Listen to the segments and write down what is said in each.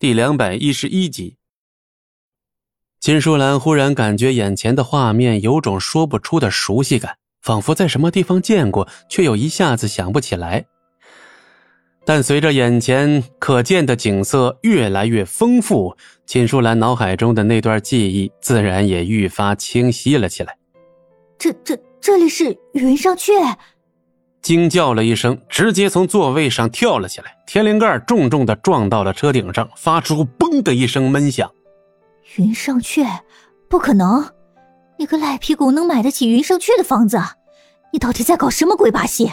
第两百一十一集。金淑兰忽然感觉眼前的画面有种说不出的熟悉感，仿佛在什么地方见过，却又一下子想不起来。但随着眼前可见的景色越来越丰富，金淑兰脑海中的那段记忆自然也愈发清晰了起来。这、这、这里是云上阙！惊叫了一声，直接从座位上跳了起来，天灵盖重重的撞到了车顶上，发出“嘣”的一声闷响。云上阙，不可能！你个赖皮狗能买得起云上阙的房子？你到底在搞什么鬼把戏？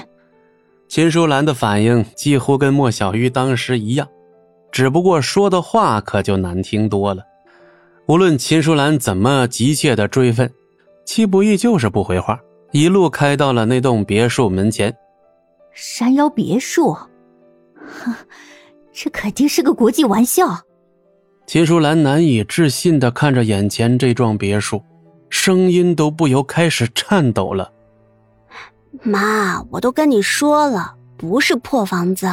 秦淑兰的反应几乎跟莫小鱼当时一样，只不过说的话可就难听多了。无论秦淑兰怎么急切的追问，戚不义就是不回话，一路开到了那栋别墅门前。山腰别墅，哼，这肯定是个国际玩笑。秦淑兰难以置信的看着眼前这幢别墅，声音都不由开始颤抖了。妈，我都跟你说了，不是破房子。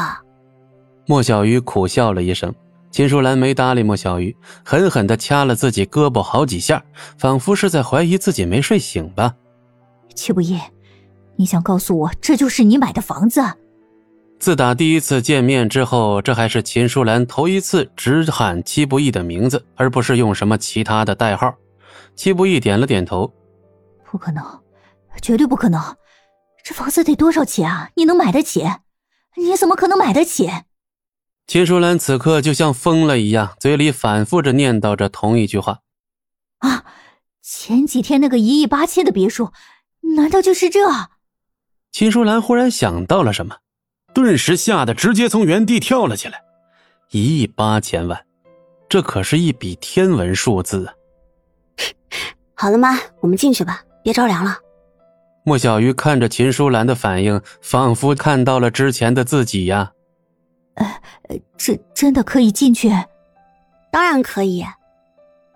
莫小鱼苦笑了一声，秦淑兰没搭理莫小鱼，狠狠的掐了自己胳膊好几下，仿佛是在怀疑自己没睡醒吧。戚不义，你想告诉我这就是你买的房子？自打第一次见面之后，这还是秦淑兰头一次直喊戚不义的名字，而不是用什么其他的代号。戚不义点了点头，不可能，绝对不可能。这房子得多少钱啊？你能买得起？你怎么可能买得起？秦淑兰此刻就像疯了一样，嘴里反复着念叨着同一句话：“啊，前几天那个一亿八千的别墅，难道就是这？”秦淑兰忽然想到了什么，顿时吓得直接从原地跳了起来。一亿八千万，这可是一笔天文数字啊！好了，妈，我们进去吧，别着凉了。莫小鱼看着秦淑兰的反应，仿佛看到了之前的自己呀。呃，这真的可以进去？当然可以。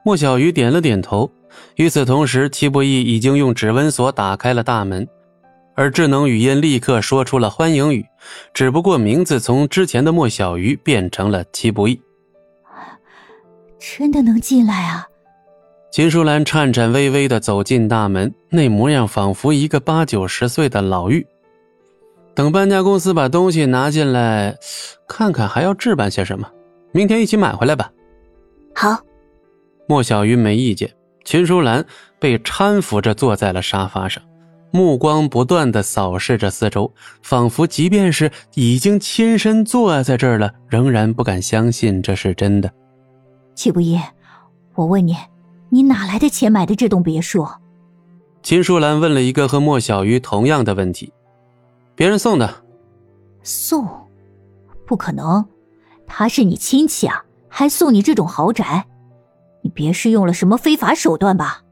莫小鱼点了点头。与此同时，戚不义已经用指纹锁打开了大门，而智能语音立刻说出了欢迎语，只不过名字从之前的莫小鱼变成了戚不义。真的能进来啊？秦淑兰颤颤巍巍地走进大门，那模样仿佛一个八九十岁的老妪。等搬家公司把东西拿进来，看看还要置办些什么，明天一起买回来吧。好，莫小鱼没意见。秦淑兰被搀扶着坐在了沙发上，目光不断的扫视着四周，仿佛即便是已经亲身坐在这儿了，仍然不敢相信这是真的。戚不义，我问你。你哪来的钱买的这栋别墅？秦淑兰问了一个和莫小鱼同样的问题。别人送的。送？不可能，他是你亲戚啊，还送你这种豪宅？你别是用了什么非法手段吧？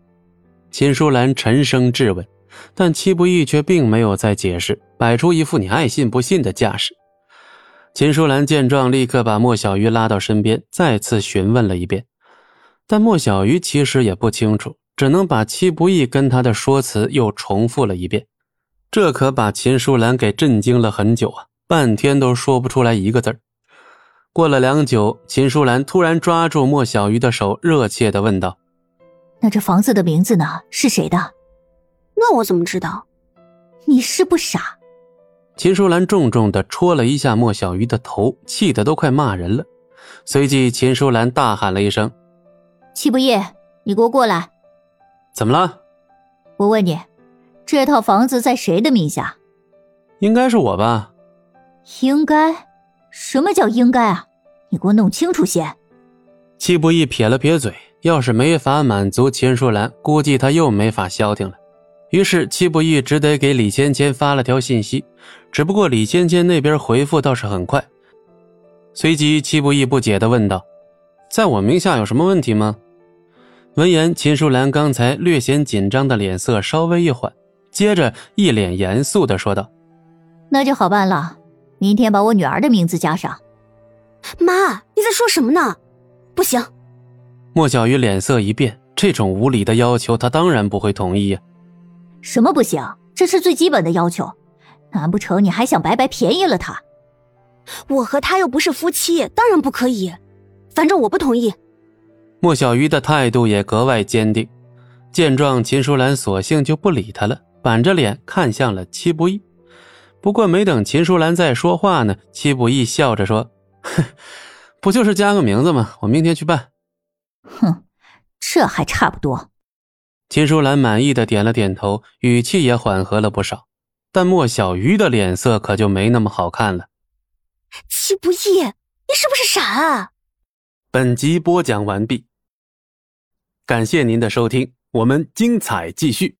秦淑兰沉声质问，但戚不义却并没有再解释，摆出一副你爱信不信的架势。秦淑兰见状，立刻把莫小鱼拉到身边，再次询问了一遍。但莫小鱼其实也不清楚，只能把戚不义跟他的说辞又重复了一遍，这可把秦淑兰给震惊了很久啊，半天都说不出来一个字过了良久，秦淑兰突然抓住莫小鱼的手，热切的问道：“那这房子的名字呢？是谁的？”“那我怎么知道？”“你是不傻？”秦淑兰重重的戳了一下莫小鱼的头，气得都快骂人了。随即，秦淑兰大喊了一声。戚不夜，你给我过来！怎么了？我问你，这套房子在谁的名下？应该是我吧？应该？什么叫应该啊？你给我弄清楚些！戚不义撇了撇嘴，要是没法满足秦淑兰，估计他又没法消停了。于是戚不义只得给李芊芊发了条信息，只不过李芊芊那边回复倒是很快。随即，戚不义不解的问道：“在我名下有什么问题吗？”闻言，秦淑兰刚才略显紧张的脸色稍微一缓，接着一脸严肃的说道：“那就好办了，明天把我女儿的名字加上。”妈，你在说什么呢？不行！莫小鱼脸色一变，这种无理的要求，他当然不会同意呀。什么不行？这是最基本的要求，难不成你还想白白便宜了他？我和他又不是夫妻，当然不可以。反正我不同意。莫小鱼的态度也格外坚定。见状，秦淑兰索性就不理他了，板着脸看向了戚不义。不过没等秦淑兰再说话呢，戚不义笑着说：“哼，不就是加个名字吗？我明天去办。”哼，这还差不多。秦淑兰满意的点了点头，语气也缓和了不少。但莫小鱼的脸色可就没那么好看了。戚不易，你是不是傻啊？本集播讲完毕，感谢您的收听，我们精彩继续。